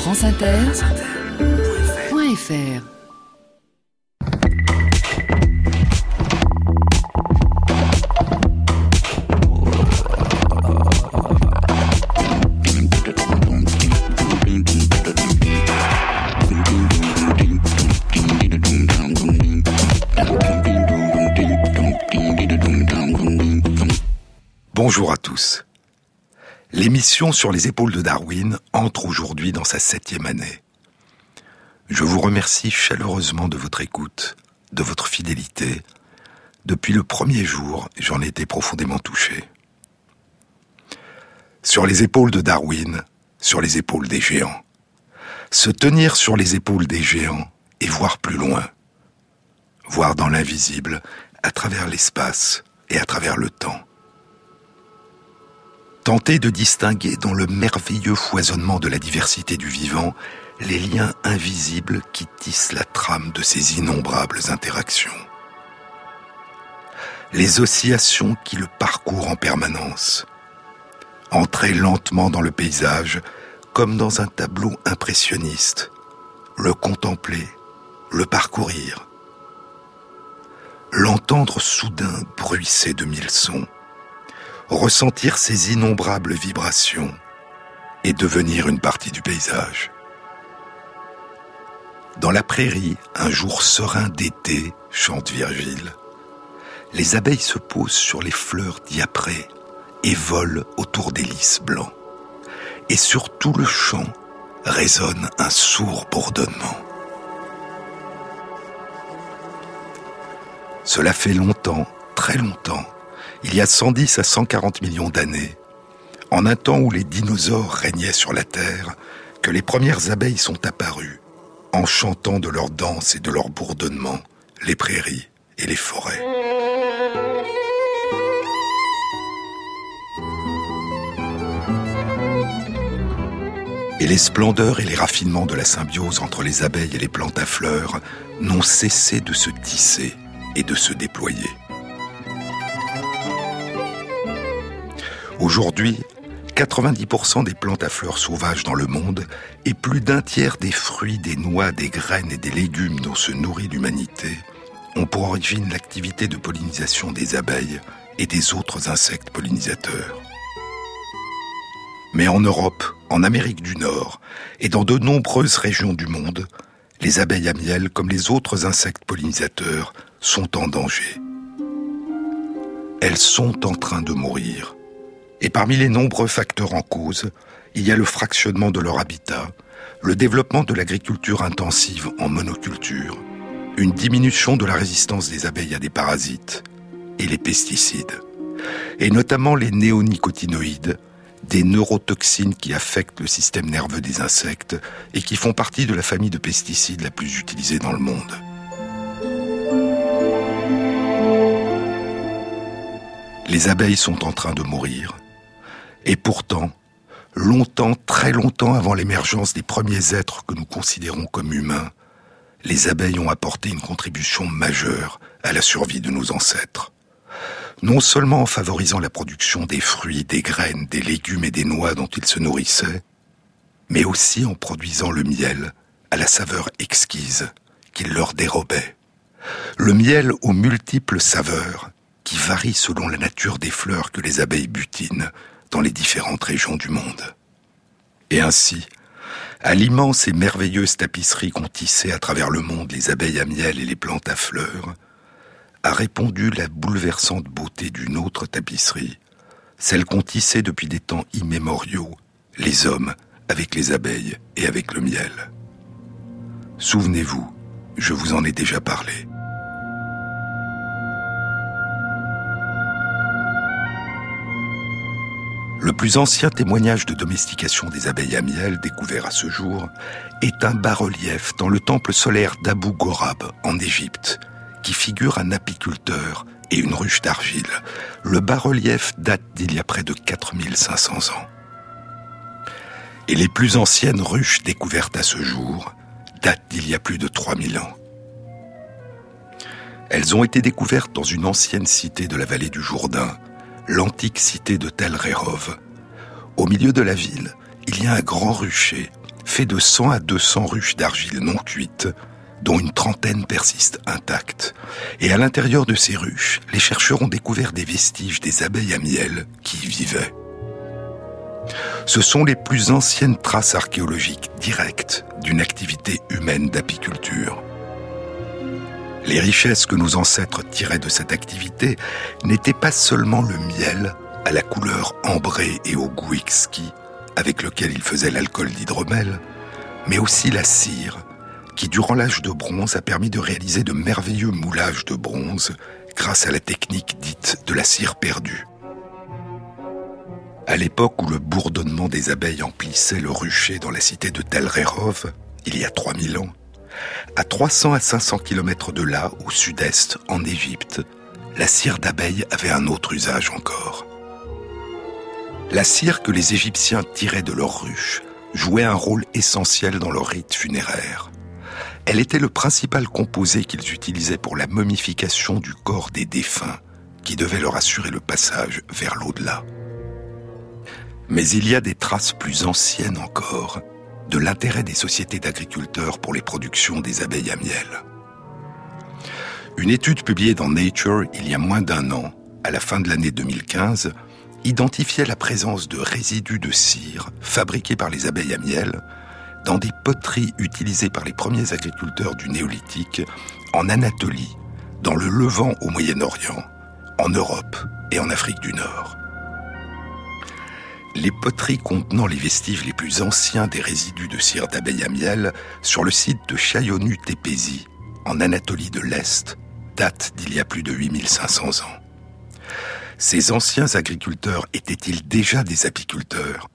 franceinter.fr Bonjour à tous. L'émission sur les épaules de Darwin entre aujourd'hui dans sa septième année. Je vous remercie chaleureusement de votre écoute, de votre fidélité. Depuis le premier jour, j'en ai été profondément touché. Sur les épaules de Darwin, sur les épaules des géants. Se tenir sur les épaules des géants et voir plus loin. Voir dans l'invisible, à travers l'espace et à travers le temps tenter de distinguer dans le merveilleux foisonnement de la diversité du vivant les liens invisibles qui tissent la trame de ces innombrables interactions. Les oscillations qui le parcourent en permanence. Entrer lentement dans le paysage comme dans un tableau impressionniste. Le contempler, le parcourir. L'entendre soudain bruisser de mille sons ressentir ces innombrables vibrations et devenir une partie du paysage. Dans la prairie, un jour serein d'été, chante Virgile, les abeilles se posent sur les fleurs diaprées et volent autour des lys blancs. Et sur tout le champ résonne un sourd bourdonnement. Cela fait longtemps, très longtemps, il y a 110 à 140 millions d'années, en un temps où les dinosaures régnaient sur la Terre, que les premières abeilles sont apparues, en chantant de leur danse et de leur bourdonnement les prairies et les forêts. Et les splendeurs et les raffinements de la symbiose entre les abeilles et les plantes à fleurs n'ont cessé de se tisser et de se déployer. Aujourd'hui, 90% des plantes à fleurs sauvages dans le monde et plus d'un tiers des fruits, des noix, des graines et des légumes dont se nourrit l'humanité ont pour origine l'activité de pollinisation des abeilles et des autres insectes pollinisateurs. Mais en Europe, en Amérique du Nord et dans de nombreuses régions du monde, les abeilles à miel, comme les autres insectes pollinisateurs, sont en danger. Elles sont en train de mourir et parmi les nombreux facteurs en cause, il y a le fractionnement de leur habitat, le développement de l'agriculture intensive en monoculture, une diminution de la résistance des abeilles à des parasites et les pesticides, et notamment les néonicotinoïdes, des neurotoxines qui affectent le système nerveux des insectes et qui font partie de la famille de pesticides la plus utilisée dans le monde. Les abeilles sont en train de mourir et pourtant, longtemps, très longtemps avant l'émergence des premiers êtres que nous considérons comme humains, les abeilles ont apporté une contribution majeure à la survie de nos ancêtres. Non seulement en favorisant la production des fruits, des graines, des légumes et des noix dont ils se nourrissaient, mais aussi en produisant le miel à la saveur exquise qu'ils leur dérobaient. Le miel aux multiples saveurs qui varient selon la nature des fleurs que les abeilles butinent dans les différentes régions du monde. Et ainsi, à l'immense et merveilleuse tapisserie qu'ont tissée à travers le monde les abeilles à miel et les plantes à fleurs, a répondu la bouleversante beauté d'une autre tapisserie, celle qu'ont tissée depuis des temps immémoriaux les hommes avec les abeilles et avec le miel. Souvenez-vous, je vous en ai déjà parlé. Le plus ancien témoignage de domestication des abeilles à miel découvert à ce jour est un bas-relief dans le temple solaire d'Abu Gorab en Égypte, qui figure un apiculteur et une ruche d'argile. Le bas-relief date d'il y a près de 4500 ans. Et les plus anciennes ruches découvertes à ce jour datent d'il y a plus de 3000 ans. Elles ont été découvertes dans une ancienne cité de la vallée du Jourdain, l'antique cité de Tel Rehov. Au milieu de la ville, il y a un grand rucher, fait de 100 à 200 ruches d'argile non cuites, dont une trentaine persistent intactes. Et à l'intérieur de ces ruches, les chercheurs ont découvert des vestiges des abeilles à miel qui y vivaient. Ce sont les plus anciennes traces archéologiques directes d'une activité humaine d'apiculture. Les richesses que nos ancêtres tiraient de cette activité n'étaient pas seulement le miel à la couleur ambrée et au goût exquis avec lequel ils faisaient l'alcool d'hydromel, mais aussi la cire, qui durant l'âge de bronze a permis de réaliser de merveilleux moulages de bronze grâce à la technique dite de la cire perdue. À l'époque où le bourdonnement des abeilles emplissait le rucher dans la cité de Tel Rerov, il y a 3000 ans, à 300 à 500 km de là, au sud-est, en Égypte, la cire d'abeille avait un autre usage encore. La cire que les Égyptiens tiraient de leurs ruches jouait un rôle essentiel dans leur rite funéraire. Elle était le principal composé qu'ils utilisaient pour la momification du corps des défunts, qui devait leur assurer le passage vers l'au-delà. Mais il y a des traces plus anciennes encore de l'intérêt des sociétés d'agriculteurs pour les productions des abeilles à miel. Une étude publiée dans Nature il y a moins d'un an, à la fin de l'année 2015, identifiait la présence de résidus de cire fabriqués par les abeilles à miel dans des poteries utilisées par les premiers agriculteurs du néolithique en Anatolie, dans le Levant au Moyen-Orient, en Europe et en Afrique du Nord les poteries contenant les vestiges les plus anciens des résidus de cire d'abeille à miel sur le site de Chayonu Tepesi, en Anatolie de l'Est, datent d'il y a plus de 8500 ans. Ces anciens agriculteurs étaient-ils déjà des apiculteurs?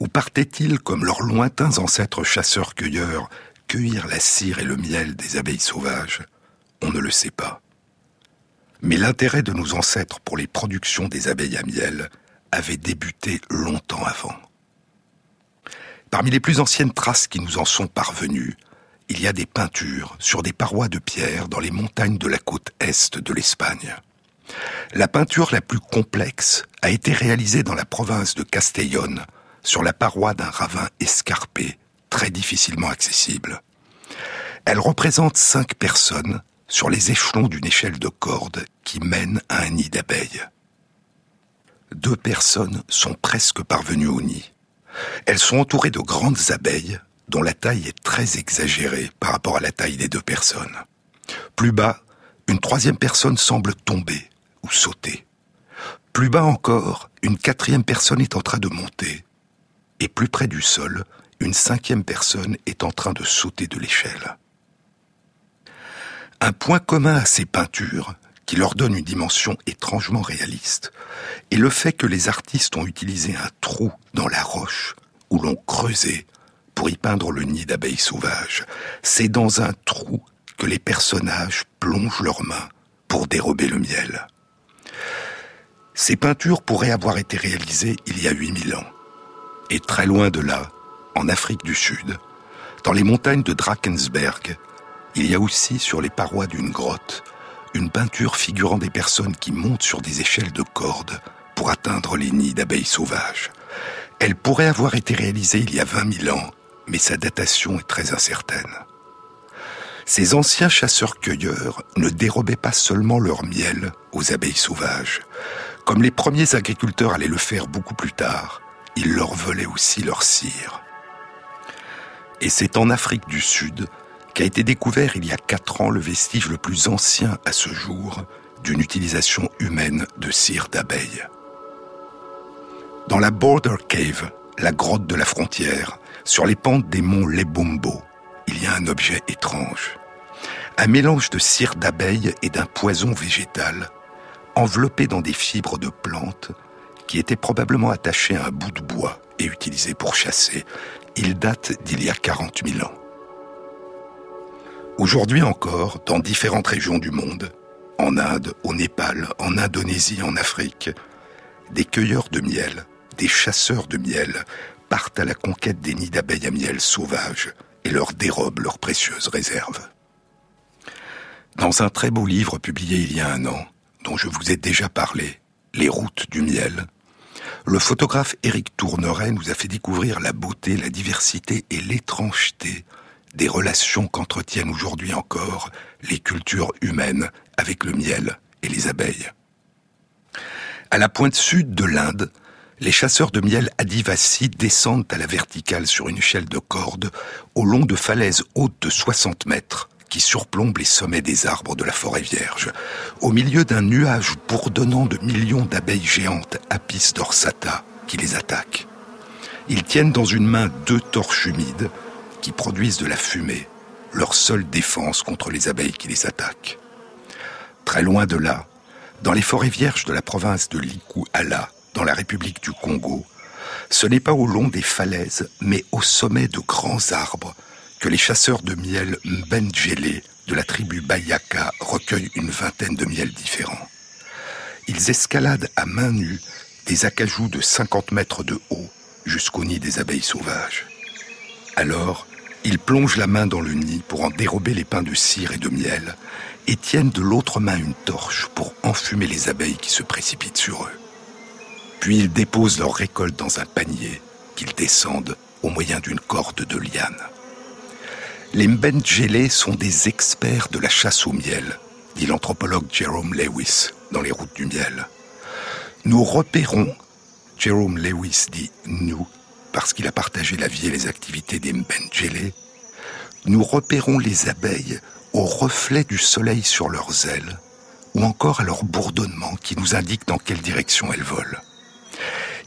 Ou partaient-ils, comme leurs lointains ancêtres chasseurs-cueilleurs, cueillir la cire et le miel des abeilles sauvages? On ne le sait pas. Mais l'intérêt de nos ancêtres pour les productions des abeilles à miel avait débuté longtemps avant. Parmi les plus anciennes traces qui nous en sont parvenues, il y a des peintures sur des parois de pierre dans les montagnes de la côte est de l'Espagne. La peinture la plus complexe a été réalisée dans la province de Castellón, sur la paroi d'un ravin escarpé, très difficilement accessible. Elle représente cinq personnes sur les échelons d'une échelle de corde qui mène à un nid d'abeilles deux personnes sont presque parvenues au nid. Elles sont entourées de grandes abeilles dont la taille est très exagérée par rapport à la taille des deux personnes. Plus bas, une troisième personne semble tomber ou sauter. Plus bas encore, une quatrième personne est en train de monter. Et plus près du sol, une cinquième personne est en train de sauter de l'échelle. Un point commun à ces peintures, qui leur donne une dimension étrangement réaliste, et le fait que les artistes ont utilisé un trou dans la roche où l'on creusait pour y peindre le nid d'abeilles sauvages. C'est dans un trou que les personnages plongent leurs mains pour dérober le miel. Ces peintures pourraient avoir été réalisées il y a 8000 ans. Et très loin de là, en Afrique du Sud, dans les montagnes de Drakensberg, il y a aussi sur les parois d'une grotte une peinture figurant des personnes qui montent sur des échelles de cordes pour atteindre les nids d'abeilles sauvages. Elle pourrait avoir été réalisée il y a 20 000 ans, mais sa datation est très incertaine. Ces anciens chasseurs-cueilleurs ne dérobaient pas seulement leur miel aux abeilles sauvages. Comme les premiers agriculteurs allaient le faire beaucoup plus tard, ils leur volaient aussi leur cire. Et c'est en Afrique du Sud qu'a été découvert il y a quatre ans le vestige le plus ancien à ce jour d'une utilisation humaine de cire d'abeille. Dans la Border Cave, la grotte de la frontière, sur les pentes des monts Lebombo, il y a un objet étrange. Un mélange de cire d'abeille et d'un poison végétal, enveloppé dans des fibres de plantes, qui étaient probablement attachées à un bout de bois et utilisé pour chasser. Il date d'il y a 40 000 ans. Aujourd'hui encore, dans différentes régions du monde, en Inde, au Népal, en Indonésie, en Afrique, des cueilleurs de miel, des chasseurs de miel partent à la conquête des nids d'abeilles à miel sauvages et leur dérobent leurs précieuses réserves. Dans un très beau livre publié il y a un an, dont je vous ai déjà parlé, Les routes du miel, le photographe Éric Tourneret nous a fait découvrir la beauté, la diversité et l'étrangeté des relations qu'entretiennent aujourd'hui encore les cultures humaines avec le miel et les abeilles. À la pointe sud de l'Inde, les chasseurs de miel Adivasi descendent à la verticale sur une échelle de corde au long de falaises hautes de 60 mètres qui surplombent les sommets des arbres de la forêt vierge, au milieu d'un nuage bourdonnant de millions d'abeilles géantes Apis dorsata qui les attaquent. Ils tiennent dans une main deux torches humides qui produisent de la fumée, leur seule défense contre les abeilles qui les attaquent. Très loin de là, dans les forêts vierges de la province de Liku-Ala, dans la République du Congo, ce n'est pas au long des falaises, mais au sommet de grands arbres que les chasseurs de miel Mbenjele de la tribu Bayaka recueillent une vingtaine de miels différents. Ils escaladent à main nue des acajous de 50 mètres de haut jusqu'au nid des abeilles sauvages. Alors, ils plongent la main dans le nid pour en dérober les pains de cire et de miel et tiennent de l'autre main une torche pour enfumer les abeilles qui se précipitent sur eux. Puis ils déposent leur récolte dans un panier qu'ils descendent au moyen d'une corde de liane. Les Mbenjele sont des experts de la chasse au miel, dit l'anthropologue Jerome Lewis dans Les routes du miel. Nous repérons, Jerome Lewis dit nous, parce qu'il a partagé la vie et les activités des Mbenjele, nous repérons les abeilles au reflet du soleil sur leurs ailes, ou encore à leur bourdonnement qui nous indique dans quelle direction elles volent.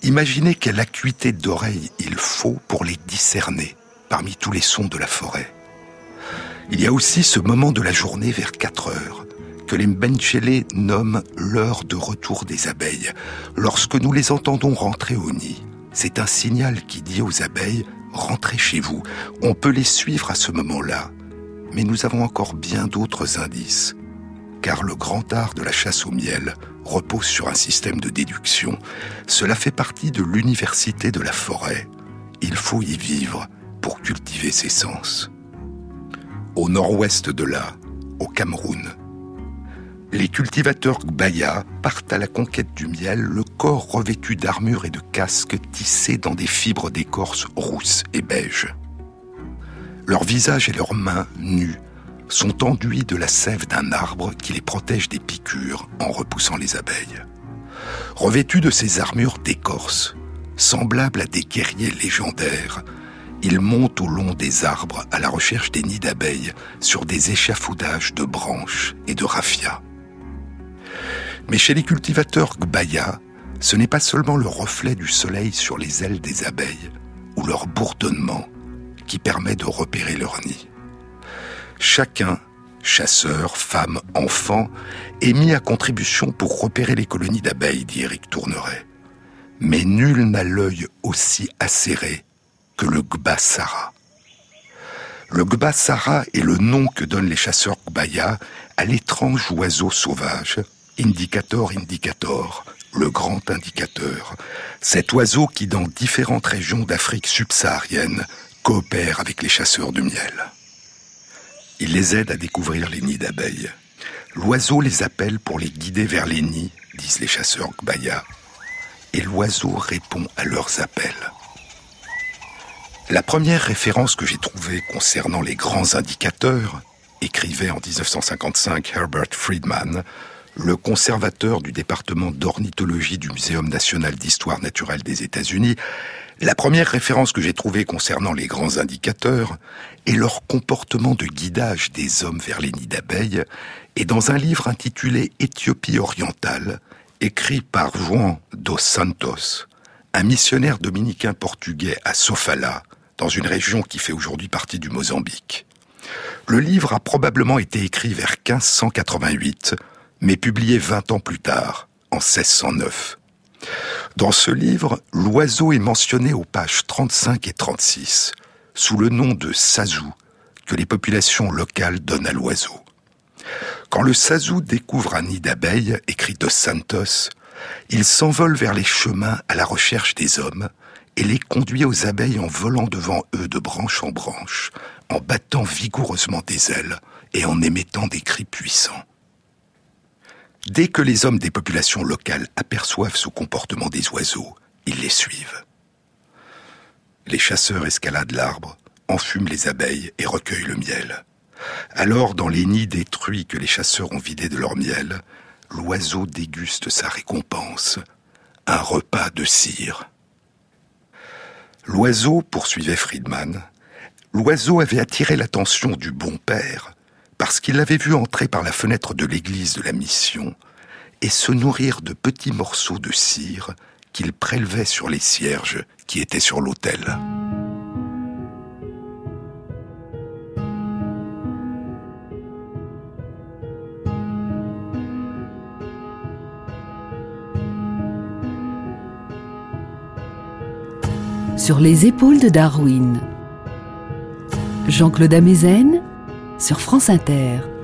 Imaginez quelle acuité d'oreille il faut pour les discerner parmi tous les sons de la forêt. Il y a aussi ce moment de la journée vers 4 heures que les Mbenchele nomment l'heure de retour des abeilles. Lorsque nous les entendons rentrer au nid, c'est un signal qui dit aux abeilles rentrez chez vous. On peut les suivre à ce moment-là, mais nous avons encore bien d'autres indices, car le grand art de la chasse au miel repose sur un système de déduction. Cela fait partie de l'université de la forêt. Il faut y vivre pour cultiver ses sens au nord-ouest de là, au Cameroun. Les cultivateurs Gbaya partent à la conquête du miel, le corps revêtu d'armure et de casques tissés dans des fibres d'écorce rousses et beiges. Leurs visages et leurs mains, nus, sont enduits de la sève d'un arbre qui les protège des piqûres en repoussant les abeilles. Revêtus de ces armures d'écorce, semblables à des guerriers légendaires, ils montent au long des arbres à la recherche des nids d'abeilles sur des échafaudages de branches et de raffias. Mais chez les cultivateurs Gbaya, ce n'est pas seulement le reflet du soleil sur les ailes des abeilles ou leur bourdonnement qui permet de repérer leur nid. Chacun, chasseur, femme, enfant, est mis à contribution pour repérer les colonies d'abeilles, dit Eric Tourneret. Mais nul n'a l'œil aussi acéré que le Gbasara. Le Gbasara est le nom que donnent les chasseurs Gbaya à l'étrange oiseau sauvage, Indicator indicator, le grand indicateur. Cet oiseau qui, dans différentes régions d'Afrique subsaharienne, coopère avec les chasseurs de miel. Il les aide à découvrir les nids d'abeilles. L'oiseau les appelle pour les guider vers les nids, disent les chasseurs Gbaya, et l'oiseau répond à leurs appels. La première référence que j'ai trouvée concernant les grands indicateurs, écrivait en 1955 Herbert Friedman, le conservateur du département d'ornithologie du Muséum national d'histoire naturelle des États-Unis, la première référence que j'ai trouvée concernant les grands indicateurs est leur comportement de guidage des hommes vers les nids d'abeilles est dans un livre intitulé Éthiopie orientale, écrit par Juan dos Santos, un missionnaire dominicain portugais à Sofala, dans une région qui fait aujourd'hui partie du Mozambique. Le livre a probablement été écrit vers 1588, mais publié 20 ans plus tard, en 1609. Dans ce livre, l'oiseau est mentionné aux pages 35 et 36, sous le nom de sazou, que les populations locales donnent à l'oiseau. Quand le sazou découvre un nid d'abeilles, écrit de Santos, il s'envole vers les chemins à la recherche des hommes, et les conduit aux abeilles en volant devant eux de branche en branche, en battant vigoureusement des ailes et en émettant des cris puissants. Dès que les hommes des populations locales aperçoivent ce comportement des oiseaux, ils les suivent. Les chasseurs escaladent l'arbre, enfument les abeilles et recueillent le miel. Alors, dans les nids détruits que les chasseurs ont vidés de leur miel, l'oiseau déguste sa récompense, un repas de cire. L'oiseau, poursuivait Friedman, l'oiseau avait attiré l'attention du bon père parce qu'il l'avait vu entrer par la fenêtre de l'église de la mission et se nourrir de petits morceaux de cire qu'il prélevait sur les cierges qui étaient sur l'autel. Sur les épaules de Darwin. Jean-Claude Amezen sur France Inter.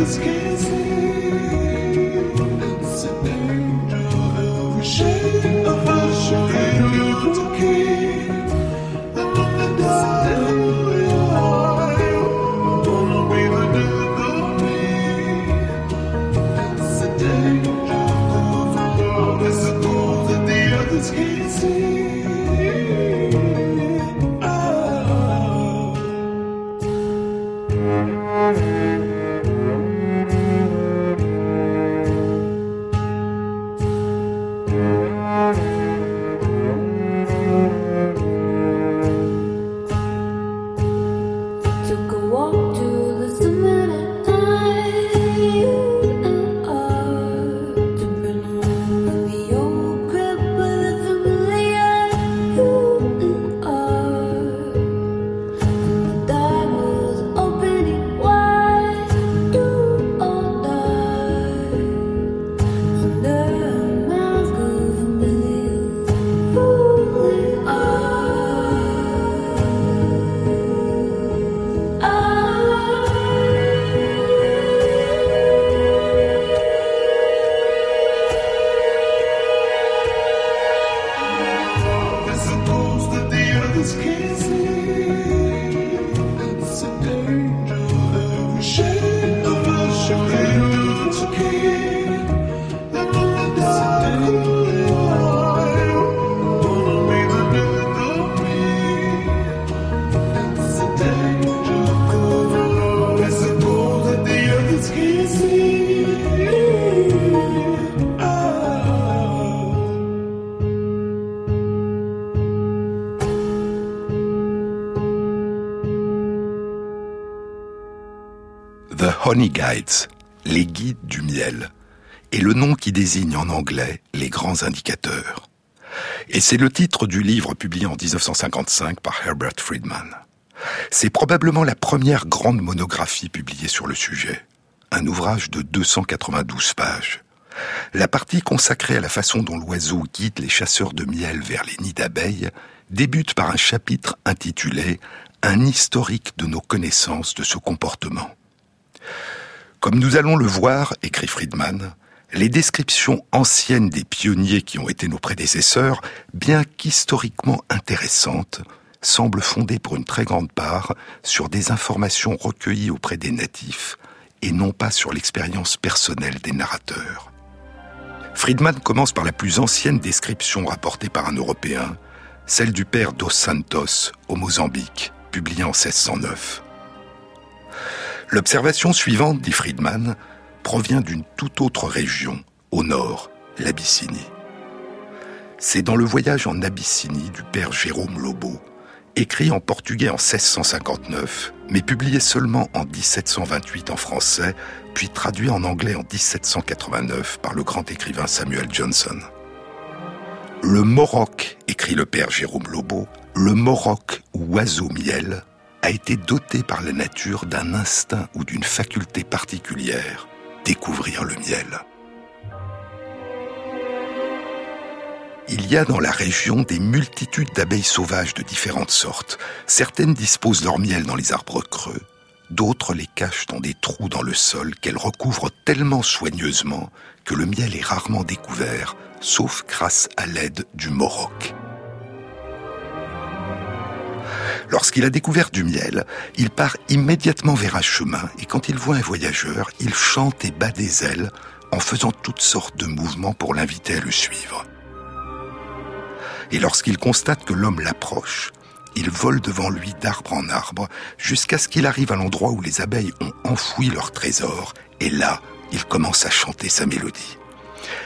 the skies. Les guides du miel, est le nom qui désigne en anglais les grands indicateurs. Et c'est le titre du livre publié en 1955 par Herbert Friedman. C'est probablement la première grande monographie publiée sur le sujet, un ouvrage de 292 pages. La partie consacrée à la façon dont l'oiseau guide les chasseurs de miel vers les nids d'abeilles débute par un chapitre intitulé Un historique de nos connaissances de ce comportement. Comme nous allons le voir, écrit Friedman, les descriptions anciennes des pionniers qui ont été nos prédécesseurs, bien qu'historiquement intéressantes, semblent fondées pour une très grande part sur des informations recueillies auprès des natifs et non pas sur l'expérience personnelle des narrateurs. Friedman commence par la plus ancienne description rapportée par un Européen, celle du père Dos Santos au Mozambique, publiée en 1609. L'observation suivante, dit Friedman, provient d'une toute autre région, au nord, l'Abyssinie. C'est dans le voyage en Abyssinie du père Jérôme Lobo, écrit en portugais en 1659, mais publié seulement en 1728 en français, puis traduit en anglais en 1789 par le grand écrivain Samuel Johnson. Le moroc, écrit le père Jérôme Lobo, le moroc ou oiseau miel a été doté par la nature d'un instinct ou d'une faculté particulière, découvrir le miel. Il y a dans la région des multitudes d'abeilles sauvages de différentes sortes. Certaines disposent leur miel dans les arbres creux, d'autres les cachent dans des trous dans le sol qu'elles recouvrent tellement soigneusement que le miel est rarement découvert, sauf grâce à l'aide du moroc. Lorsqu'il a découvert du miel, il part immédiatement vers un chemin et quand il voit un voyageur, il chante et bat des ailes en faisant toutes sortes de mouvements pour l'inviter à le suivre. Et lorsqu'il constate que l'homme l'approche, il vole devant lui d'arbre en arbre jusqu'à ce qu'il arrive à l'endroit où les abeilles ont enfoui leur trésor et là, il commence à chanter sa mélodie.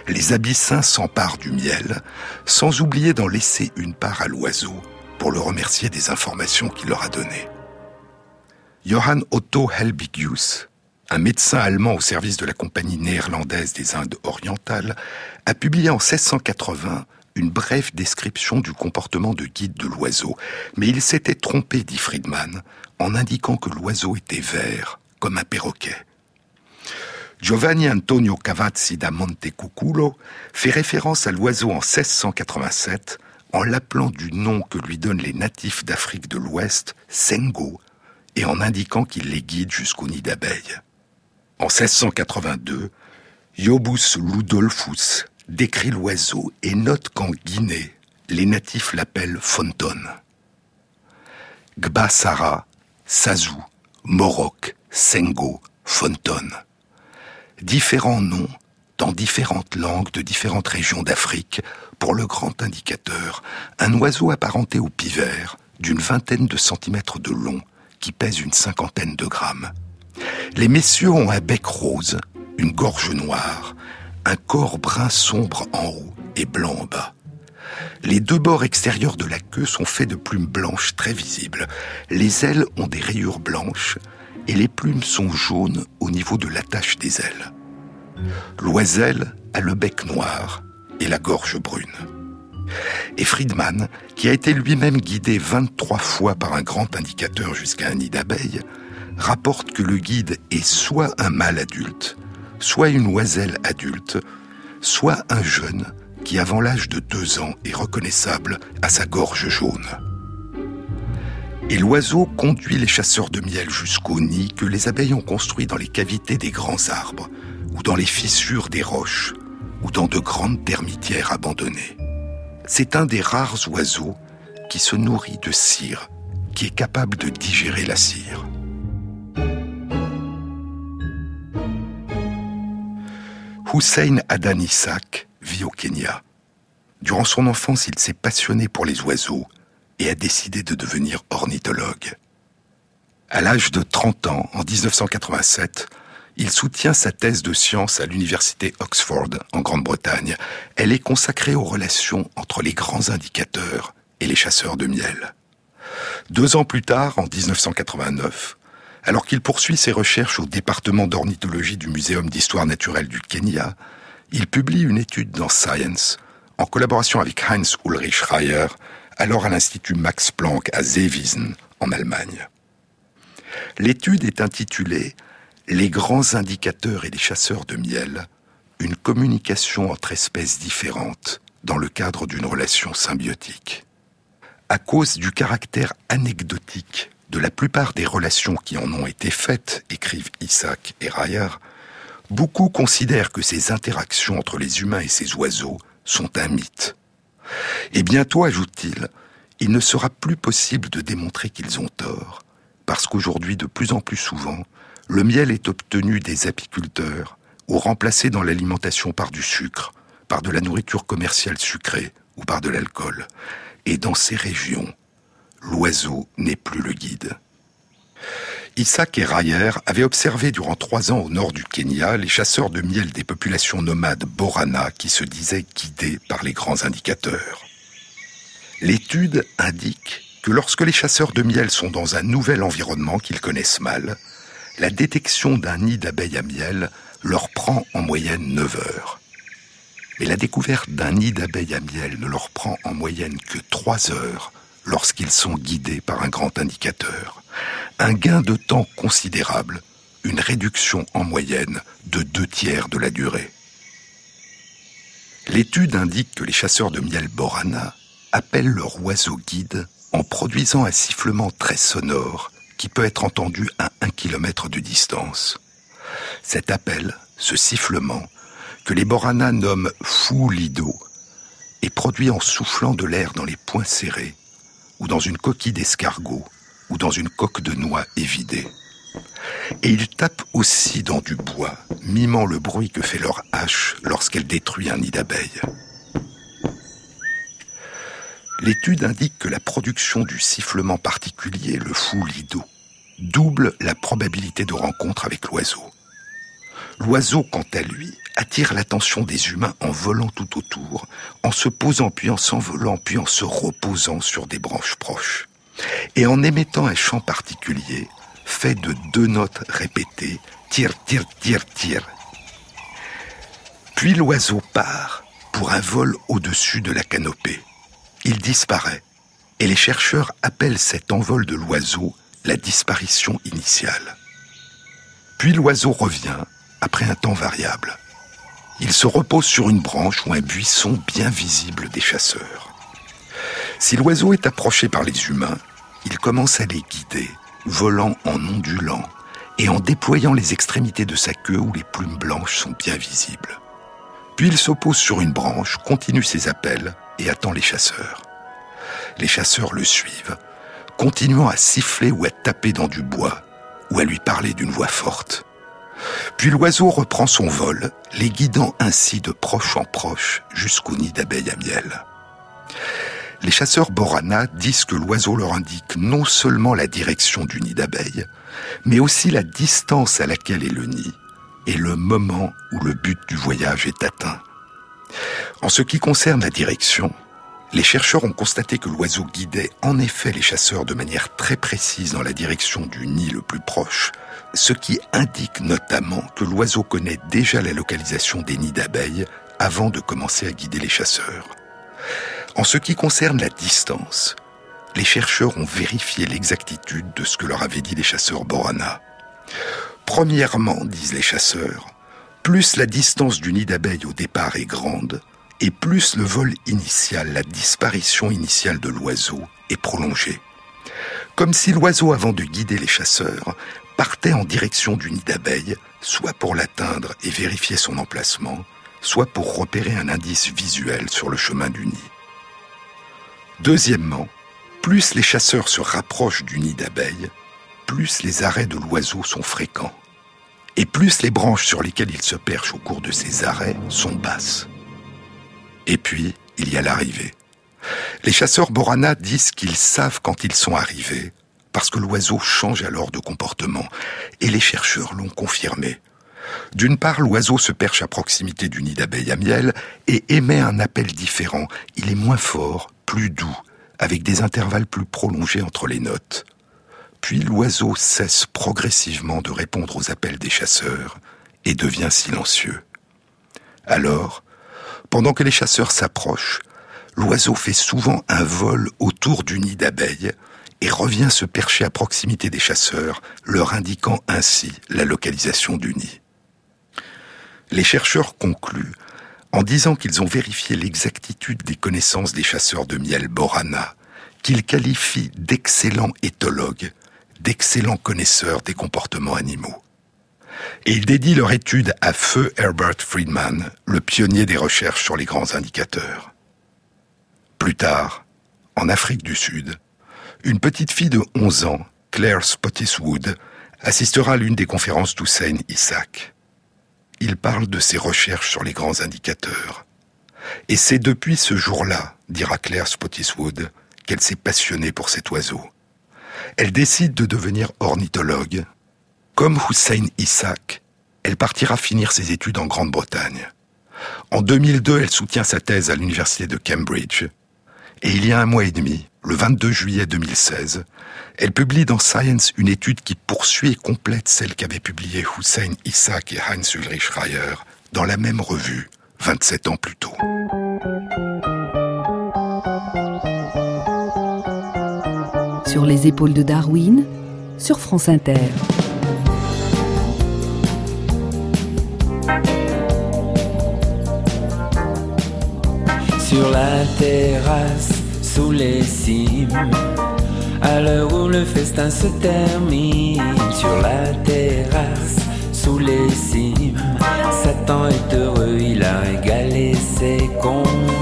Les abyssins s'emparent du miel, sans oublier d'en laisser une part à l'oiseau pour le remercier des informations qu'il leur a données. Johann Otto Helbigius, un médecin allemand au service de la Compagnie néerlandaise des Indes orientales, a publié en 1680 une brève description du comportement de guide de l'oiseau, mais il s'était trompé, dit Friedman, en indiquant que l'oiseau était vert, comme un perroquet. Giovanni Antonio Cavazzi da Montecuculo fait référence à l'oiseau en 1687 en l'appelant du nom que lui donnent les natifs d'Afrique de l'Ouest, Sengo, et en indiquant qu'il les guide jusqu'au nid d'abeilles. En 1682, Iobus Ludolfus décrit l'oiseau et note qu'en Guinée, les natifs l'appellent Fonton. Gbasara, Sazou, Morok, Sengo, Fonton. Différents noms dans différentes langues de différentes régions d'Afrique pour le grand indicateur, un oiseau apparenté au pivert d'une vingtaine de centimètres de long qui pèse une cinquantaine de grammes. Les messieurs ont un bec rose, une gorge noire, un corps brun sombre en haut et blanc en bas. Les deux bords extérieurs de la queue sont faits de plumes blanches très visibles. Les ailes ont des rayures blanches et les plumes sont jaunes au niveau de l'attache des ailes. L'oiselle a le bec noir et la gorge brune. Et Friedman, qui a été lui-même guidé 23 fois par un grand indicateur jusqu'à un nid d'abeilles, rapporte que le guide est soit un mâle adulte, soit une oiselle adulte, soit un jeune qui, avant l'âge de deux ans, est reconnaissable à sa gorge jaune. Et l'oiseau conduit les chasseurs de miel jusqu'au nid que les abeilles ont construit dans les cavités des grands arbres, ou dans les fissures des roches, ou dans de grandes termitières abandonnées. C'est un des rares oiseaux qui se nourrit de cire, qui est capable de digérer la cire. Hussein Adan Isaac vit au Kenya. Durant son enfance, il s'est passionné pour les oiseaux et a décidé de devenir ornithologue. À l'âge de 30 ans, en 1987, il soutient sa thèse de science à l'université Oxford, en Grande-Bretagne. Elle est consacrée aux relations entre les grands indicateurs et les chasseurs de miel. Deux ans plus tard, en 1989, alors qu'il poursuit ses recherches au département d'ornithologie du Muséum d'histoire naturelle du Kenya, il publie une étude dans Science, en collaboration avec Heinz Ulrich Schreier, alors à l'Institut Max Planck à Seewiesen, en Allemagne. L'étude est intitulée Les grands indicateurs et les chasseurs de miel, une communication entre espèces différentes dans le cadre d'une relation symbiotique. À cause du caractère anecdotique de la plupart des relations qui en ont été faites, écrivent Isaac et Rayer, beaucoup considèrent que ces interactions entre les humains et ces oiseaux sont un mythe. Et bientôt, ajoute-t-il, il ne sera plus possible de démontrer qu'ils ont tort, parce qu'aujourd'hui, de plus en plus souvent, le miel est obtenu des apiculteurs ou remplacé dans l'alimentation par du sucre, par de la nourriture commerciale sucrée ou par de l'alcool. Et dans ces régions, l'oiseau n'est plus le guide. Isaac et Rayer avaient observé durant trois ans au nord du Kenya les chasseurs de miel des populations nomades Borana qui se disaient guidés par les grands indicateurs. L'étude indique que lorsque les chasseurs de miel sont dans un nouvel environnement qu'ils connaissent mal, la détection d'un nid d'abeilles à miel leur prend en moyenne 9 heures. Mais la découverte d'un nid d'abeilles à miel ne leur prend en moyenne que 3 heures lorsqu'ils sont guidés par un grand indicateur. Un gain de temps considérable, une réduction en moyenne de deux tiers de la durée. L'étude indique que les chasseurs de miel Borana appellent leur oiseau guide en produisant un sifflement très sonore qui peut être entendu à un kilomètre de distance. Cet appel, ce sifflement, que les Borana nomment fou lido, est produit en soufflant de l'air dans les poings serrés, ou dans une coquille d'escargot, ou dans une coque de noix évidée. Et ils tapent aussi dans du bois, mimant le bruit que fait leur hache lorsqu'elle détruit un nid d'abeilles. L'étude indique que la production du sifflement particulier, le fou lido, double la probabilité de rencontre avec l'oiseau. L'oiseau, quant à lui, attire l'attention des humains en volant tout autour, en se posant puis en s'envolant puis en se reposant sur des branches proches. Et en émettant un chant particulier, fait de deux notes répétées, tire, tire, tire, tire. Puis l'oiseau part pour un vol au-dessus de la canopée il disparaît, et les chercheurs appellent cet envol de l'oiseau la disparition initiale. Puis l'oiseau revient, après un temps variable. Il se repose sur une branche ou un buisson bien visible des chasseurs. Si l'oiseau est approché par les humains, il commence à les guider, volant en ondulant et en déployant les extrémités de sa queue où les plumes blanches sont bien visibles. Puis il s'oppose sur une branche, continue ses appels et attend les chasseurs. Les chasseurs le suivent, continuant à siffler ou à taper dans du bois, ou à lui parler d'une voix forte. Puis l'oiseau reprend son vol, les guidant ainsi de proche en proche jusqu'au nid d'abeilles à miel. Les chasseurs Borana disent que l'oiseau leur indique non seulement la direction du nid d'abeilles, mais aussi la distance à laquelle est le nid et le moment où le but du voyage est atteint. En ce qui concerne la direction, les chercheurs ont constaté que l'oiseau guidait en effet les chasseurs de manière très précise dans la direction du nid le plus proche, ce qui indique notamment que l'oiseau connaît déjà la localisation des nids d'abeilles avant de commencer à guider les chasseurs. En ce qui concerne la distance, les chercheurs ont vérifié l'exactitude de ce que leur avaient dit les chasseurs Borana. Premièrement, disent les chasseurs, plus la distance du nid d'abeilles au départ est grande, et plus le vol initial, la disparition initiale de l'oiseau est prolongée. Comme si l'oiseau, avant de guider les chasseurs, partait en direction du nid d'abeilles, soit pour l'atteindre et vérifier son emplacement, soit pour repérer un indice visuel sur le chemin du nid. Deuxièmement, plus les chasseurs se rapprochent du nid d'abeilles, plus les arrêts de l'oiseau sont fréquents, et plus les branches sur lesquelles il se perche au cours de ces arrêts sont basses. Et puis, il y a l'arrivée. Les chasseurs Borana disent qu'ils savent quand ils sont arrivés, parce que l'oiseau change alors de comportement, et les chercheurs l'ont confirmé. D'une part, l'oiseau se perche à proximité du nid d'abeilles à miel et émet un appel différent. Il est moins fort, plus doux, avec des intervalles plus prolongés entre les notes. Puis l'oiseau cesse progressivement de répondre aux appels des chasseurs et devient silencieux. Alors, pendant que les chasseurs s'approchent, l'oiseau fait souvent un vol autour du nid d'abeilles et revient se percher à proximité des chasseurs, leur indiquant ainsi la localisation du nid. Les chercheurs concluent en disant qu'ils ont vérifié l'exactitude des connaissances des chasseurs de miel Borana, qu'ils qualifient d'excellents éthologues d'excellents connaisseurs des comportements animaux. Et ils dédient leur étude à feu Herbert Friedman, le pionnier des recherches sur les grands indicateurs. Plus tard, en Afrique du Sud, une petite fille de 11 ans, Claire Spottiswood, assistera à l'une des conférences d'Hussein Isaac. Il parle de ses recherches sur les grands indicateurs. Et c'est depuis ce jour-là, dira Claire Spottiswood, qu'elle s'est passionnée pour cet oiseau. Elle décide de devenir ornithologue. Comme Hussein Isaac, elle partira finir ses études en Grande-Bretagne. En 2002, elle soutient sa thèse à l'université de Cambridge. Et il y a un mois et demi, le 22 juillet 2016, elle publie dans Science une étude qui poursuit et complète celle qu'avaient publiée Hussein Isaac et Heinz Ulrich Schreier dans la même revue, 27 ans plus tôt. Sur les épaules de Darwin, sur France Inter. Sur la terrasse, sous les cimes, à l'heure où le festin se termine, sur la terrasse, sous les cimes, Satan est heureux, il a régalé ses convives.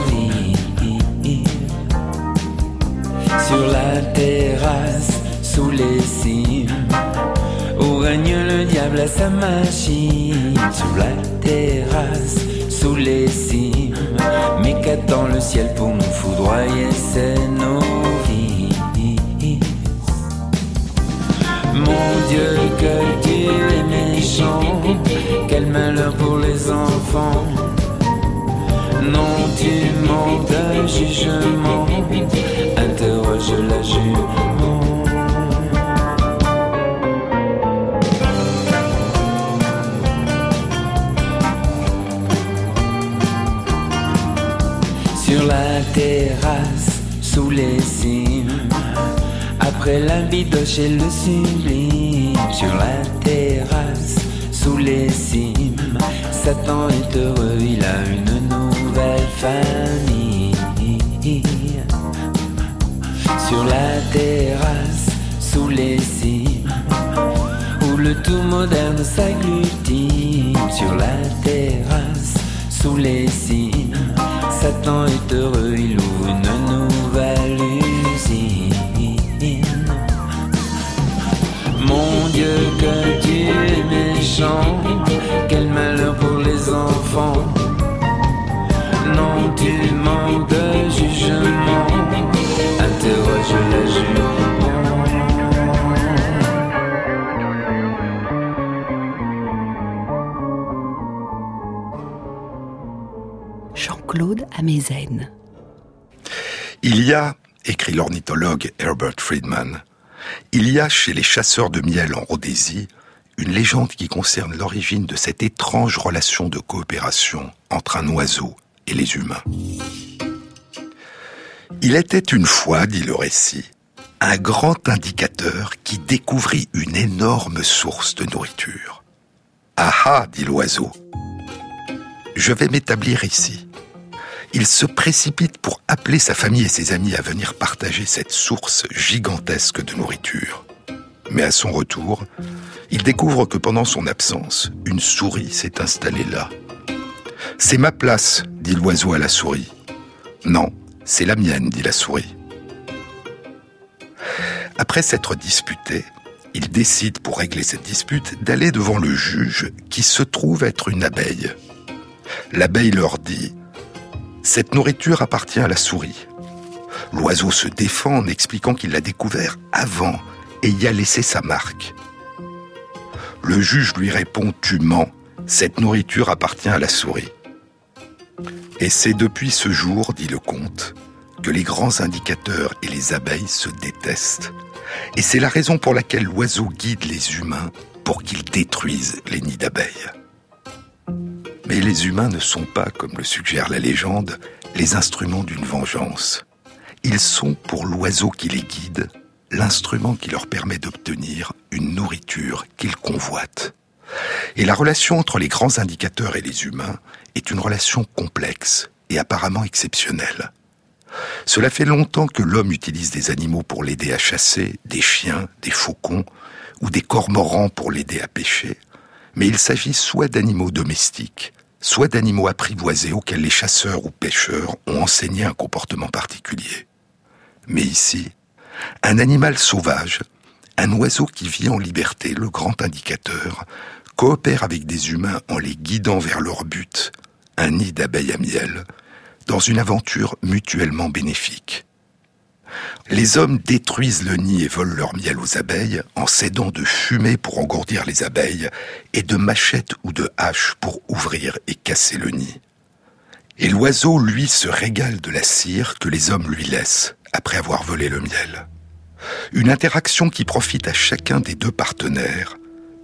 Sur la terrasse, sous les cimes, règne le diable à sa machine, sous la terrasse, sous les cimes, mais qu'attend le ciel pour nous foudroyer, c'est nos vies. Mon Dieu, que tu es méchant, quel malheur pour les enfants. Non, tu manques de jugement, interroge la jument. Sur la terrasse, sous les cimes, après la bidoche et le sublime. Sur la terrasse, sous les cimes, Satan est heureux, il a une nouvelle famille. Sur la terrasse, sous les cimes, où le tout moderne s'agglutine. Sur la terrasse, sous les cimes, Satan est heureux, il ouvre une nouvelle usine. Mon Dieu, que tu es méchant, quel malheur pour les enfants. Non, tu manques de jugement, interroge la jument. Il y a, écrit l'ornithologue Herbert Friedman, il y a chez les chasseurs de miel en Rhodésie une légende qui concerne l'origine de cette étrange relation de coopération entre un oiseau et les humains. Il était une fois, dit le récit, un grand indicateur qui découvrit une énorme source de nourriture. Ah ah, dit l'oiseau, je vais m'établir ici. Il se précipite pour appeler sa famille et ses amis à venir partager cette source gigantesque de nourriture. Mais à son retour, il découvre que pendant son absence, une souris s'est installée là. C'est ma place, dit l'oiseau à la souris. Non, c'est la mienne, dit la souris. Après s'être disputé, il décide pour régler cette dispute d'aller devant le juge qui se trouve être une abeille. L'abeille leur dit Cette nourriture appartient à la souris. L'oiseau se défend en expliquant qu'il l'a découvert avant et y a laissé sa marque. Le juge lui répond Tu mens, cette nourriture appartient à la souris. Et c'est depuis ce jour, dit le comte, que les grands indicateurs et les abeilles se détestent. Et c'est la raison pour laquelle l'oiseau guide les humains pour qu'ils détruisent les nids d'abeilles. Mais les humains ne sont pas, comme le suggère la légende, les instruments d'une vengeance. Ils sont, pour l'oiseau qui les guide, l'instrument qui leur permet d'obtenir une nourriture qu'ils convoitent. Et la relation entre les grands indicateurs et les humains est une relation complexe et apparemment exceptionnelle. Cela fait longtemps que l'homme utilise des animaux pour l'aider à chasser, des chiens, des faucons ou des cormorans pour l'aider à pêcher, mais il s'agit soit d'animaux domestiques, soit d'animaux apprivoisés auxquels les chasseurs ou pêcheurs ont enseigné un comportement particulier. Mais ici, un animal sauvage, un oiseau qui vit en liberté, le grand indicateur, coopère avec des humains en les guidant vers leur but, un nid d'abeilles à miel, dans une aventure mutuellement bénéfique. Les hommes détruisent le nid et volent leur miel aux abeilles en s'aidant de fumée pour engourdir les abeilles et de machettes ou de haches pour ouvrir et casser le nid. Et l'oiseau, lui, se régale de la cire que les hommes lui laissent après avoir volé le miel. Une interaction qui profite à chacun des deux partenaires,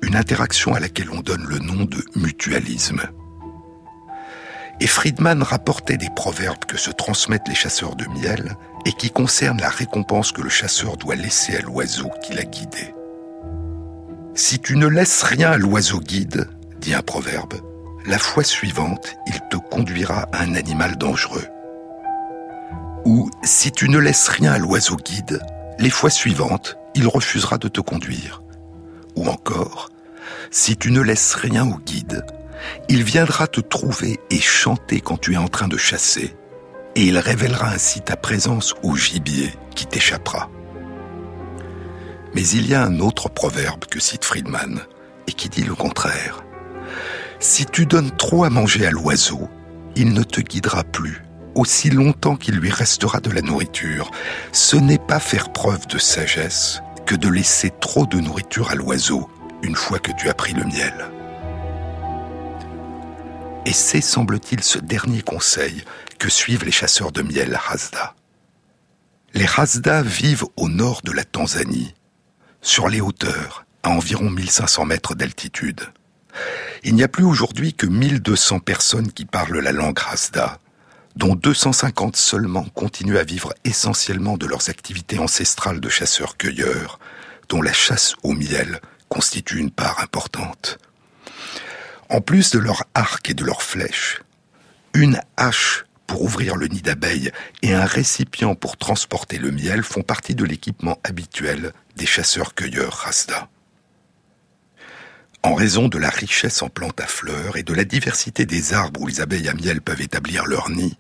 une interaction à laquelle on donne le nom de mutualisme. Et Friedman rapportait des proverbes que se transmettent les chasseurs de miel et qui concernent la récompense que le chasseur doit laisser à l'oiseau qui l'a guidé. Si tu ne laisses rien à l'oiseau guide, dit un proverbe, la fois suivante, il te conduira à un animal dangereux. Ou si tu ne laisses rien à l'oiseau guide, les fois suivantes, il refusera de te conduire. Ou encore, si tu ne laisses rien au guide, il viendra te trouver et chanter quand tu es en train de chasser, et il révélera ainsi ta présence au gibier qui t'échappera. Mais il y a un autre proverbe que cite Friedman, et qui dit le contraire. Si tu donnes trop à manger à l'oiseau, il ne te guidera plus, aussi longtemps qu'il lui restera de la nourriture. Ce n'est pas faire preuve de sagesse que de laisser trop de nourriture à l'oiseau une fois que tu as pris le miel. Et c'est, semble-t-il, ce dernier conseil que suivent les chasseurs de miel Hasda. Les Hasda vivent au nord de la Tanzanie, sur les hauteurs, à environ 1500 mètres d'altitude. Il n'y a plus aujourd'hui que 1200 personnes qui parlent la langue Hasda, dont 250 seulement continuent à vivre essentiellement de leurs activités ancestrales de chasseurs-cueilleurs, dont la chasse au miel constitue une part importante. En plus de leurs arcs et de leurs flèches, une hache pour ouvrir le nid d'abeilles et un récipient pour transporter le miel font partie de l'équipement habituel des chasseurs-cueilleurs Rasda. En raison de la richesse en plantes à fleurs et de la diversité des arbres où les abeilles à miel peuvent établir leur nid,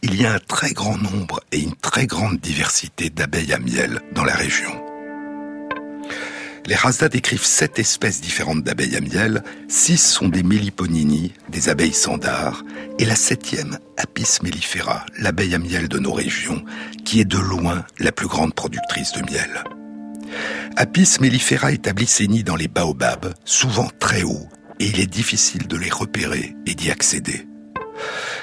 il y a un très grand nombre et une très grande diversité d'abeilles à miel dans la région. Les Rasda décrivent sept espèces différentes d'abeilles à miel, six sont des Melliponini, des abeilles sandars, et la septième, Apis mellifera, l'abeille à miel de nos régions, qui est de loin la plus grande productrice de miel. Apis mellifera établit ses nids dans les baobabs, souvent très hauts, et il est difficile de les repérer et d'y accéder.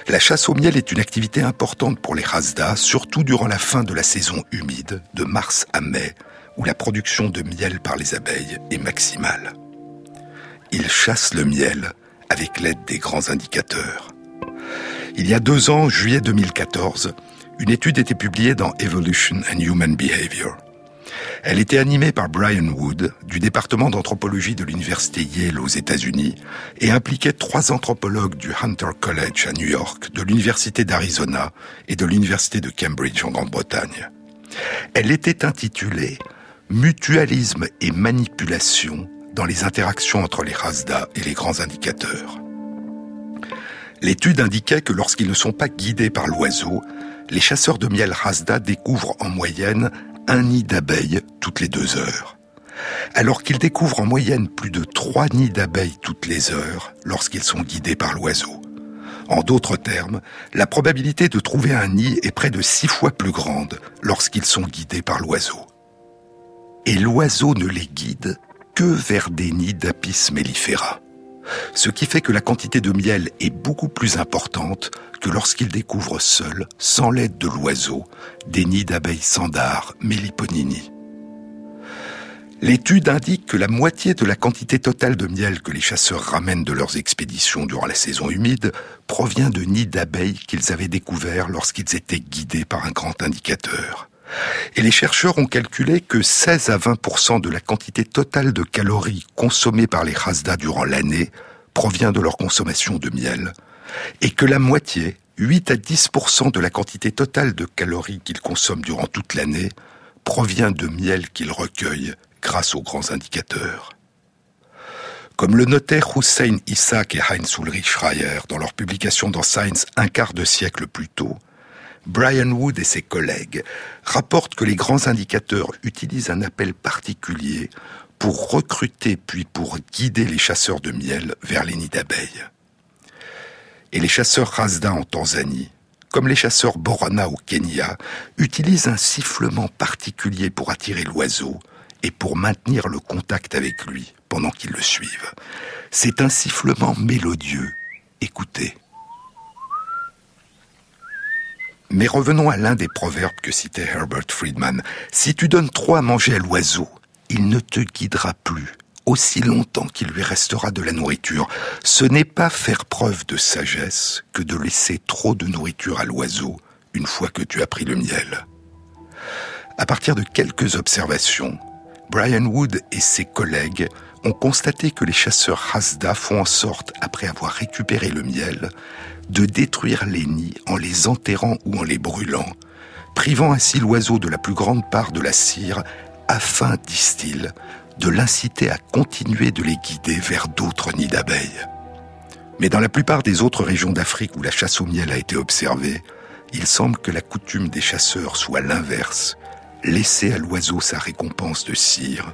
La chasse au miel est une activité importante pour les Rasda, surtout durant la fin de la saison humide, de mars à mai, où la production de miel par les abeilles est maximale. Ils chassent le miel avec l'aide des grands indicateurs. Il y a deux ans, juillet 2014, une étude était publiée dans Evolution and Human Behavior. Elle était animée par Brian Wood du département d'anthropologie de l'université Yale aux États-Unis et impliquait trois anthropologues du Hunter College à New York, de l'université d'Arizona et de l'université de Cambridge en Grande-Bretagne. Elle était intitulée mutualisme et manipulation dans les interactions entre les Rasda et les grands indicateurs. L'étude indiquait que lorsqu'ils ne sont pas guidés par l'oiseau, les chasseurs de miel Rasda découvrent en moyenne un nid d'abeilles toutes les deux heures, alors qu'ils découvrent en moyenne plus de trois nids d'abeilles toutes les heures lorsqu'ils sont guidés par l'oiseau. En d'autres termes, la probabilité de trouver un nid est près de six fois plus grande lorsqu'ils sont guidés par l'oiseau et l'oiseau ne les guide que vers des nids d'Apis mellifera. Ce qui fait que la quantité de miel est beaucoup plus importante que lorsqu'il découvre seul, sans l'aide de l'oiseau, des nids d'abeilles sandar Melliponini. L'étude indique que la moitié de la quantité totale de miel que les chasseurs ramènent de leurs expéditions durant la saison humide provient de nids d'abeilles qu'ils avaient découverts lorsqu'ils étaient guidés par un grand indicateur. Et les chercheurs ont calculé que 16 à 20% de la quantité totale de calories consommées par les Hasda durant l'année provient de leur consommation de miel, et que la moitié, 8 à 10% de la quantité totale de calories qu'ils consomment durant toute l'année, provient de miel qu'ils recueillent grâce aux grands indicateurs. Comme le notaient Hussein Isaac et Heinz Ulrich Schreier dans leur publication dans Science un quart de siècle plus tôt, Brian Wood et ses collègues rapportent que les grands indicateurs utilisent un appel particulier pour recruter puis pour guider les chasseurs de miel vers les nids d'abeilles. Et les chasseurs Rasda en Tanzanie, comme les chasseurs Borana au Kenya, utilisent un sifflement particulier pour attirer l'oiseau et pour maintenir le contact avec lui pendant qu'ils le suivent. C'est un sifflement mélodieux. Écoutez. Mais revenons à l'un des proverbes que citait Herbert Friedman. Si tu donnes trop à manger à l'oiseau, il ne te guidera plus aussi longtemps qu'il lui restera de la nourriture. Ce n'est pas faire preuve de sagesse que de laisser trop de nourriture à l'oiseau une fois que tu as pris le miel. À partir de quelques observations, Brian Wood et ses collègues ont constaté que les chasseurs Hasda font en sorte, après avoir récupéré le miel, de détruire les nids en les enterrant ou en les brûlant, privant ainsi l'oiseau de la plus grande part de la cire afin, disent-ils, de l'inciter à continuer de les guider vers d'autres nids d'abeilles. Mais dans la plupart des autres régions d'Afrique où la chasse au miel a été observée, il semble que la coutume des chasseurs soit l'inverse, laisser à l'oiseau sa récompense de cire,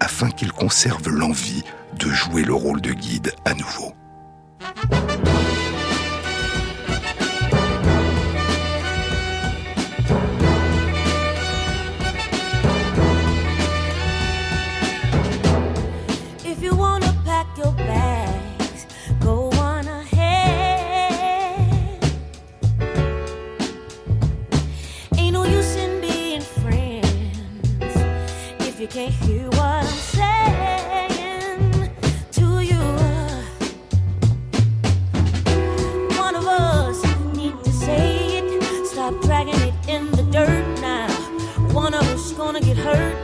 afin qu'il conserve l'envie de jouer le rôle de guide à nouveau. gonna get hurt.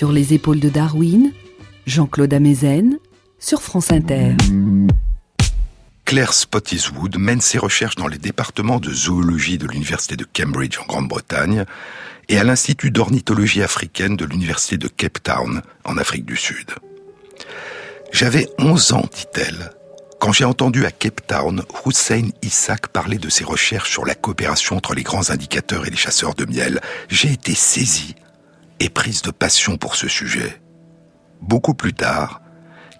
Sur les épaules de Darwin, Jean-Claude Amezen, sur France Inter. Claire Spottiswood mène ses recherches dans les départements de zoologie de l'Université de Cambridge en Grande-Bretagne et à l'Institut d'ornithologie africaine de l'Université de Cape Town en Afrique du Sud. J'avais 11 ans, dit-elle, quand j'ai entendu à Cape Town Hussein Isaac parler de ses recherches sur la coopération entre les grands indicateurs et les chasseurs de miel, j'ai été saisi et prise de passion pour ce sujet. Beaucoup plus tard,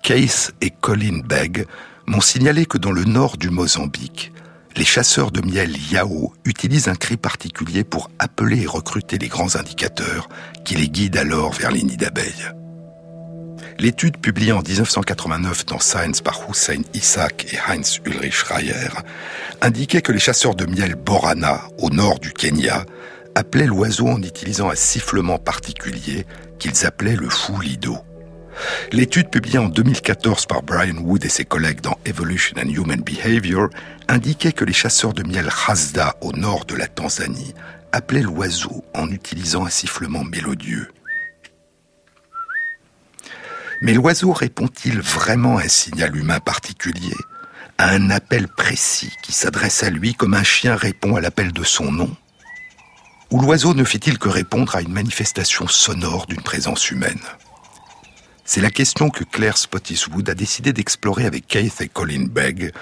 Case et Colin Begg m'ont signalé que dans le nord du Mozambique, les chasseurs de miel Yao utilisent un cri particulier pour appeler et recruter les grands indicateurs qui les guident alors vers les nids d'abeilles. L'étude publiée en 1989 dans Science par Hussein Isaac et Heinz Ulrich Schreier indiquait que les chasseurs de miel Borana, au nord du Kenya, appelaient l'oiseau en utilisant un sifflement particulier qu'ils appelaient le fou lido. L'étude publiée en 2014 par Brian Wood et ses collègues dans Evolution and Human Behavior indiquait que les chasseurs de miel Hasda au nord de la Tanzanie appelaient l'oiseau en utilisant un sifflement mélodieux. Mais l'oiseau répond-il vraiment à un signal humain particulier, à un appel précis qui s'adresse à lui comme un chien répond à l'appel de son nom? Ou l'oiseau ne fait-il que répondre à une manifestation sonore d'une présence humaine? C'est la question que Claire Spottiswood a décidé d'explorer avec Keith et Colin Begg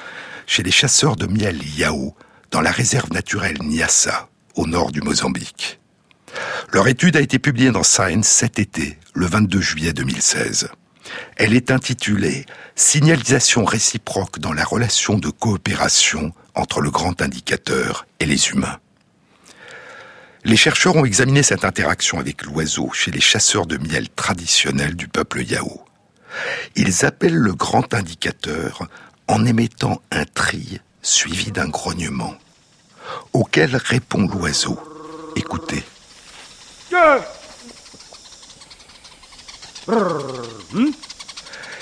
chez les chasseurs de miel Yao dans la réserve naturelle Nyassa, au nord du Mozambique. Leur étude a été publiée dans Science cet été, le 22 juillet 2016. Elle est intitulée Signalisation réciproque dans la relation de coopération entre le grand indicateur et les humains. Les chercheurs ont examiné cette interaction avec l'oiseau chez les chasseurs de miel traditionnels du peuple Yao. Ils appellent le grand indicateur en émettant un tri suivi d'un grognement, auquel répond l'oiseau. Écoutez.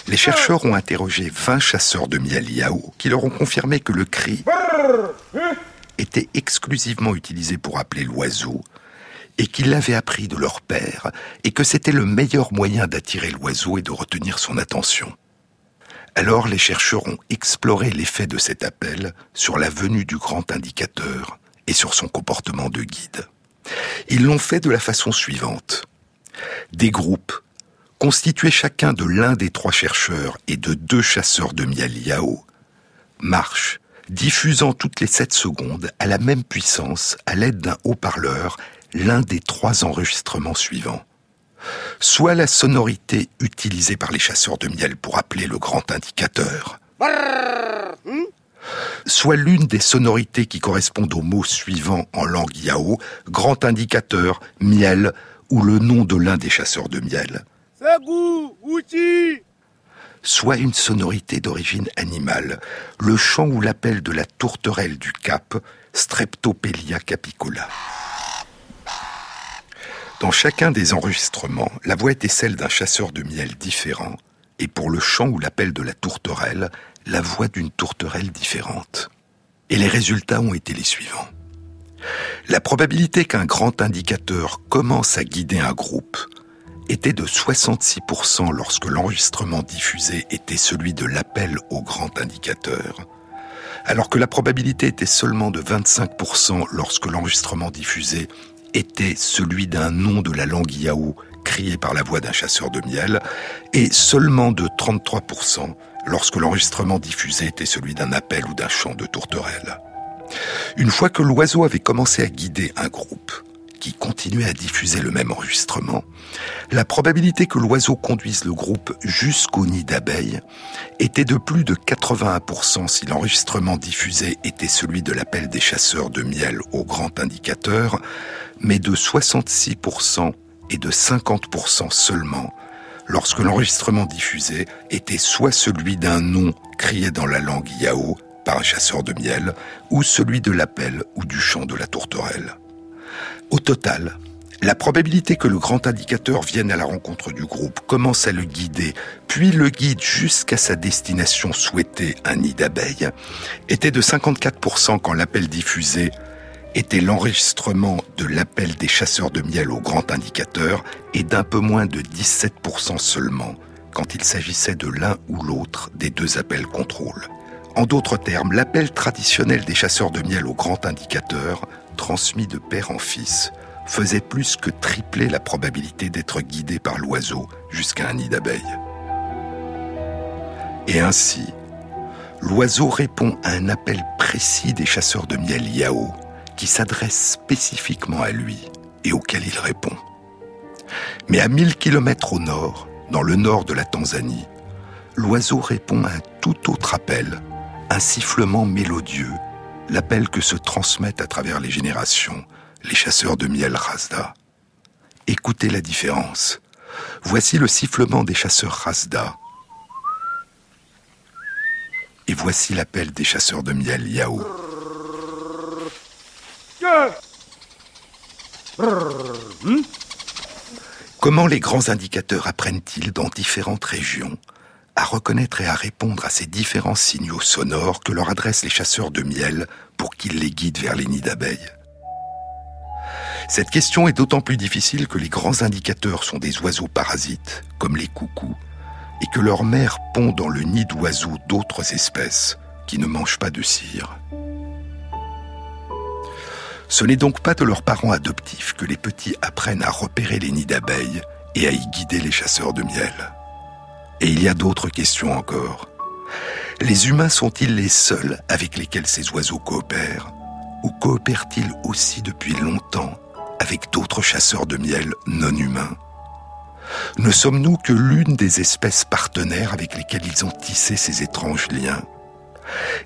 Les chercheurs ont interrogé 20 chasseurs de miel Yao qui leur ont confirmé que le cri était exclusivement utilisé pour appeler l'oiseau et qu'ils l'avaient appris de leur père et que c'était le meilleur moyen d'attirer l'oiseau et de retenir son attention. Alors les chercheurs ont exploré l'effet de cet appel sur la venue du grand indicateur et sur son comportement de guide. Ils l'ont fait de la façon suivante. Des groupes constitués chacun de l'un des trois chercheurs et de deux chasseurs de miel Yao, marchent, diffusant toutes les sept secondes à la même puissance à l'aide d'un haut-parleur l'un des trois enregistrements suivants. Soit la sonorité utilisée par les chasseurs de miel pour appeler le grand indicateur, soit l'une des sonorités qui correspondent au mot suivant en langue yao, grand indicateur, miel, ou le nom de l'un des chasseurs de miel soit une sonorité d'origine animale, le chant ou l'appel de la tourterelle du Cap, Streptopelia capicola. Dans chacun des enregistrements, la voix était celle d'un chasseur de miel différent, et pour le chant ou l'appel de la tourterelle, la voix d'une tourterelle différente. Et les résultats ont été les suivants. La probabilité qu'un grand indicateur commence à guider un groupe était de 66% lorsque l'enregistrement diffusé était celui de l'appel au grand indicateur, alors que la probabilité était seulement de 25% lorsque l'enregistrement diffusé était celui d'un nom de la langue Yao crié par la voix d'un chasseur de miel, et seulement de 33% lorsque l'enregistrement diffusé était celui d'un appel ou d'un chant de tourterelle. Une fois que l'oiseau avait commencé à guider un groupe, qui continuait à diffuser le même enregistrement, la probabilité que l'oiseau conduise le groupe jusqu'au nid d'abeilles était de plus de 81% si l'enregistrement diffusé était celui de l'appel des chasseurs de miel au grand indicateur, mais de 66% et de 50% seulement lorsque l'enregistrement diffusé était soit celui d'un nom crié dans la langue yao par un chasseur de miel, ou celui de l'appel ou du chant de la tourterelle. Au total, la probabilité que le grand indicateur vienne à la rencontre du groupe, commence à le guider, puis le guide jusqu'à sa destination souhaitée, un nid d'abeilles, était de 54% quand l'appel diffusé était l'enregistrement de l'appel des chasseurs de miel au grand indicateur et d'un peu moins de 17% seulement quand il s'agissait de l'un ou l'autre des deux appels contrôle. En d'autres termes, l'appel traditionnel des chasseurs de miel au grand indicateur, transmis de père en fils, faisait plus que tripler la probabilité d'être guidé par l'oiseau jusqu'à un nid d'abeilles. Et ainsi, l'oiseau répond à un appel précis des chasseurs de miel Yao, qui s'adresse spécifiquement à lui et auquel il répond. Mais à 1000 kilomètres au nord, dans le nord de la Tanzanie, l'oiseau répond à un tout autre appel, un sifflement mélodieux, l'appel que se transmettent à travers les générations les chasseurs de miel Rasda. Écoutez la différence. Voici le sifflement des chasseurs Rasda. Et voici l'appel des chasseurs de miel Yao. Comment les grands indicateurs apprennent-ils dans différentes régions? À reconnaître et à répondre à ces différents signaux sonores que leur adressent les chasseurs de miel pour qu'ils les guident vers les nids d'abeilles Cette question est d'autant plus difficile que les grands indicateurs sont des oiseaux parasites, comme les coucous, et que leur mère pond dans le nid d'oiseaux d'autres espèces qui ne mangent pas de cire. Ce n'est donc pas de leurs parents adoptifs que les petits apprennent à repérer les nids d'abeilles et à y guider les chasseurs de miel. Et il y a d'autres questions encore. Les humains sont-ils les seuls avec lesquels ces oiseaux coopèrent? Ou coopèrent-ils aussi depuis longtemps avec d'autres chasseurs de miel non humains? Ne sommes-nous que l'une des espèces partenaires avec lesquelles ils ont tissé ces étranges liens?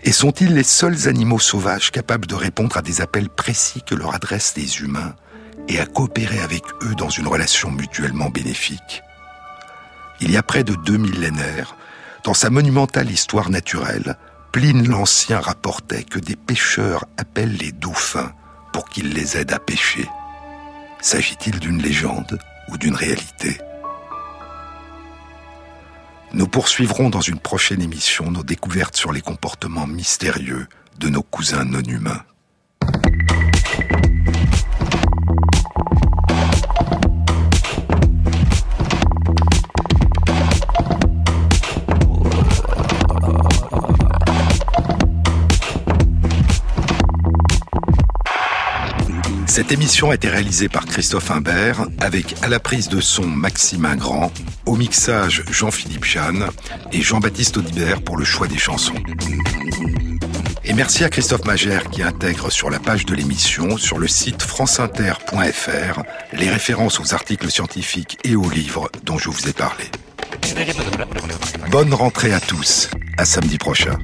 Et sont-ils les seuls animaux sauvages capables de répondre à des appels précis que leur adressent les humains et à coopérer avec eux dans une relation mutuellement bénéfique? Il y a près de deux millénaires, dans sa monumentale histoire naturelle, Pline l'Ancien rapportait que des pêcheurs appellent les dauphins pour qu'ils les aident à pêcher. S'agit-il d'une légende ou d'une réalité? Nous poursuivrons dans une prochaine émission nos découvertes sur les comportements mystérieux de nos cousins non humains. Cette émission a été réalisée par Christophe Imbert avec à la prise de son Maximin Grand, au mixage Jean-Philippe Jeanne et Jean-Baptiste Audibert pour le choix des chansons. Et merci à Christophe Magère qui intègre sur la page de l'émission, sur le site franceinter.fr, les références aux articles scientifiques et aux livres dont je vous ai parlé. Bonne rentrée à tous. À samedi prochain.